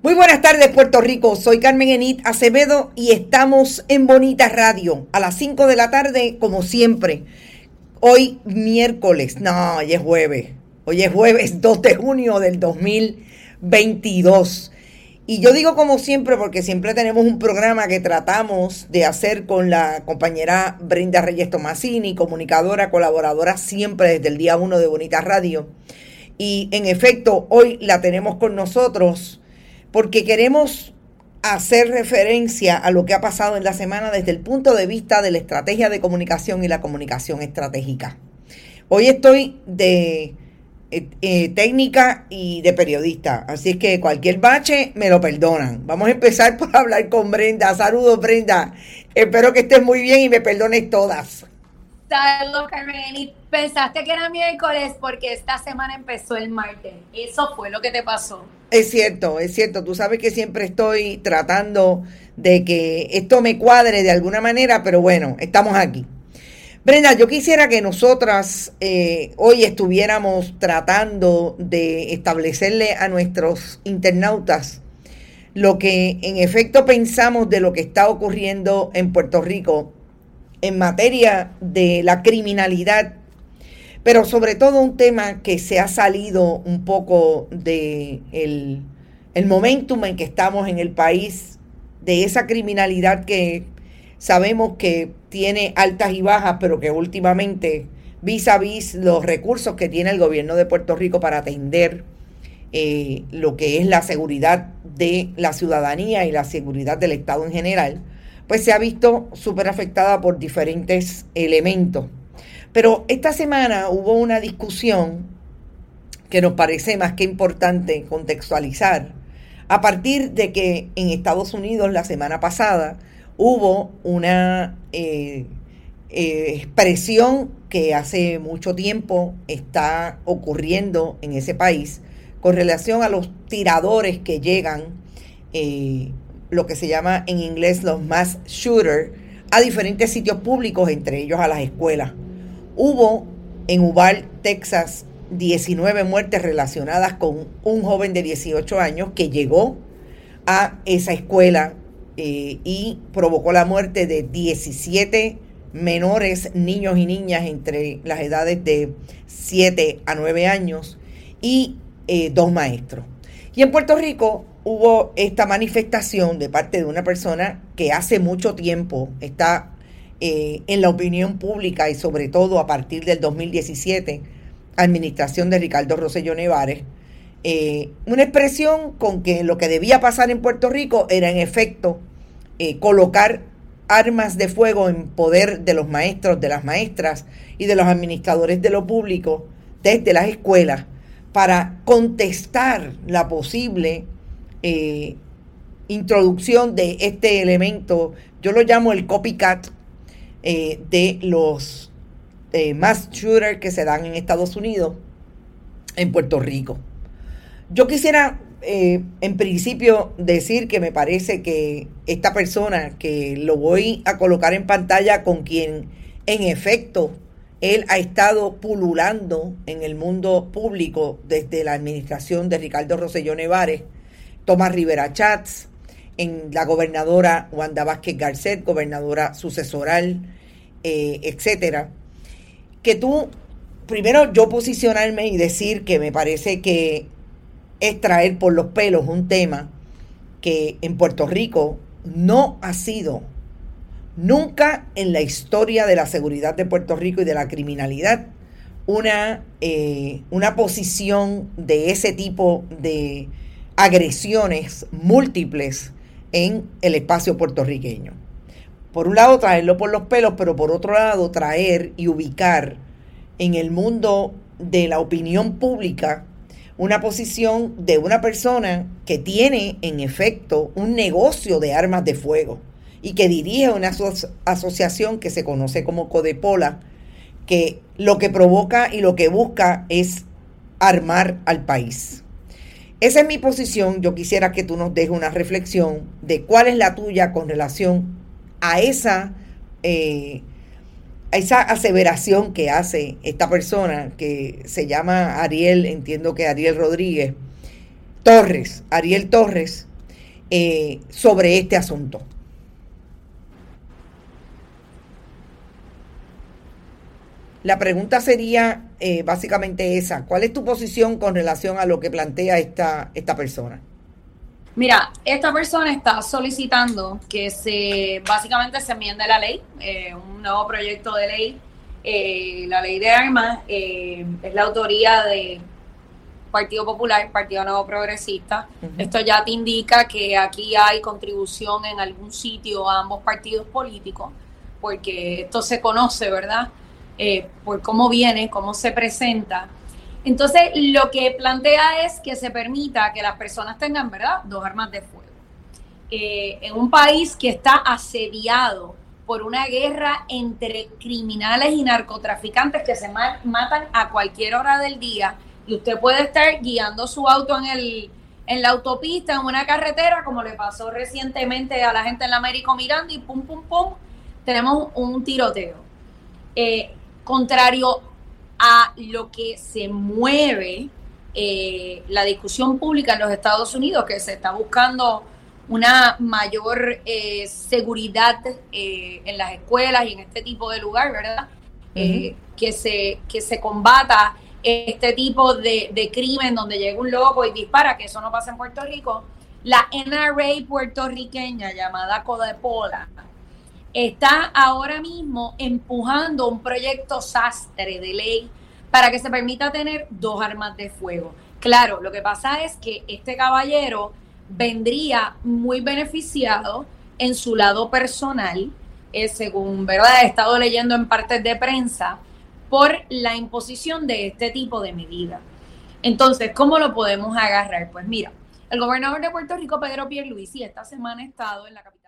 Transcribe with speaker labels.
Speaker 1: Muy buenas tardes Puerto Rico, soy Carmen Enit Acevedo y estamos en Bonita Radio a las 5 de la tarde como siempre. Hoy miércoles, no, hoy es jueves, hoy es jueves 2 de junio del 2022. Y yo digo como siempre porque siempre tenemos un programa que tratamos de hacer con la compañera Brenda Reyes Tomasini, comunicadora, colaboradora siempre desde el día 1 de Bonita Radio. Y en efecto, hoy la tenemos con nosotros porque queremos hacer referencia a lo que ha pasado en la semana desde el punto de vista de la estrategia de comunicación y la comunicación estratégica. Hoy estoy de eh, eh, técnica y de periodista, así es que cualquier bache me lo perdonan. Vamos a empezar por hablar con Brenda. Saludos Brenda, espero que estés muy bien y me perdones todas.
Speaker 2: Pensaste que era miércoles porque esta semana empezó el martes. Eso fue lo que te pasó.
Speaker 1: Es cierto, es cierto. Tú sabes que siempre estoy tratando de que esto me cuadre de alguna manera, pero bueno, estamos aquí. Brenda, yo quisiera que nosotras eh, hoy estuviéramos tratando de establecerle a nuestros internautas lo que en efecto pensamos de lo que está ocurriendo en Puerto Rico en materia de la criminalidad pero sobre todo un tema que se ha salido un poco de el, momentum en que estamos en el país, de esa criminalidad que sabemos que tiene altas y bajas, pero que últimamente vis a vis los recursos que tiene el gobierno de Puerto Rico para atender eh, lo que es la seguridad de la ciudadanía y la seguridad del Estado en general, pues se ha visto súper afectada por diferentes elementos. Pero esta semana hubo una discusión que nos parece más que importante contextualizar, a partir de que en Estados Unidos la semana pasada hubo una eh, eh, expresión que hace mucho tiempo está ocurriendo en ese país con relación a los tiradores que llegan, eh, lo que se llama en inglés los mass shooters, a diferentes sitios públicos, entre ellos a las escuelas. Hubo en Uval, Texas, 19 muertes relacionadas con un joven de 18 años que llegó a esa escuela eh, y provocó la muerte de 17 menores, niños y niñas entre las edades de 7 a 9 años y eh, dos maestros. Y en Puerto Rico hubo esta manifestación de parte de una persona que hace mucho tiempo está eh, en la opinión pública y sobre todo a partir del 2017, administración de Ricardo Rosselló Nevares, eh, una expresión con que lo que debía pasar en Puerto Rico era en efecto eh, colocar armas de fuego en poder de los maestros, de las maestras y de los administradores de lo público desde las escuelas para contestar la posible introducción de este elemento, yo lo llamo el copycat eh, de los eh, mass shooters que se dan en Estados Unidos, en Puerto Rico. Yo quisiera, eh, en principio, decir que me parece que esta persona, que lo voy a colocar en pantalla con quien, en efecto, él ha estado pululando en el mundo público desde la administración de Ricardo Rosselló Nevares, Tomás Rivera Chats, en la gobernadora Wanda Vázquez Garcet, gobernadora sucesoral, eh, etcétera, que tú, primero yo posicionarme y decir que me parece que es traer por los pelos un tema que en Puerto Rico no ha sido Nunca en la historia de la seguridad de Puerto Rico y de la criminalidad una, eh, una posición de ese tipo de agresiones múltiples en el espacio puertorriqueño. Por un lado, traerlo por los pelos, pero por otro lado, traer y ubicar en el mundo de la opinión pública una posición de una persona que tiene en efecto un negocio de armas de fuego y que dirige una asociación que se conoce como Codepola, que lo que provoca y lo que busca es armar al país. Esa es mi posición. Yo quisiera que tú nos dejes una reflexión de cuál es la tuya con relación a esa, eh, a esa aseveración que hace esta persona que se llama Ariel, entiendo que Ariel Rodríguez, Torres, Ariel Torres, eh, sobre este asunto. La pregunta sería eh, básicamente esa. ¿Cuál es tu posición con relación a lo que plantea esta, esta persona?
Speaker 2: Mira, esta persona está solicitando que se básicamente se enmiende la ley, eh, un nuevo proyecto de ley. Eh, la ley de armas es la autoría de Partido Popular, Partido Nuevo Progresista. Esto ya te indica que aquí hay contribución en algún sitio a ambos partidos políticos, porque esto se conoce, ¿verdad? Eh, por cómo viene, cómo se presenta. Entonces, lo que plantea es que se permita que las personas tengan, ¿verdad?, dos armas de fuego. En un país que está asediado por una guerra entre criminales y narcotraficantes que se matan a cualquier hora del día, y usted puede estar guiando su auto en, el, en la autopista, en una carretera, como le pasó recientemente a la gente en la Américo Miranda, y pum, pum, pum, tenemos un tiroteo. Eh, contrario a lo que se mueve eh, la discusión pública en los Estados Unidos, que se está buscando una mayor eh, seguridad eh, en las escuelas y en este tipo de lugar, ¿verdad? que, se, que se combata este tipo de, de, crimen donde llega un loco y dispara, que eso no pasa en Puerto Rico. La NRA puertorriqueña llamada Codepola, está ahora mismo empujando un proyecto sastre de ley para que se permita tener dos armas de fuego. Claro, lo que pasa es que este caballero vendría muy beneficiado en su lado personal, eh, según verdad he estado leyendo en partes de prensa, por la imposición de este tipo de medidas. Entonces, ¿cómo lo podemos agarrar? Pues mira, el gobernador de Puerto Rico, Pedro Pierluisi, esta semana ha estado en la capital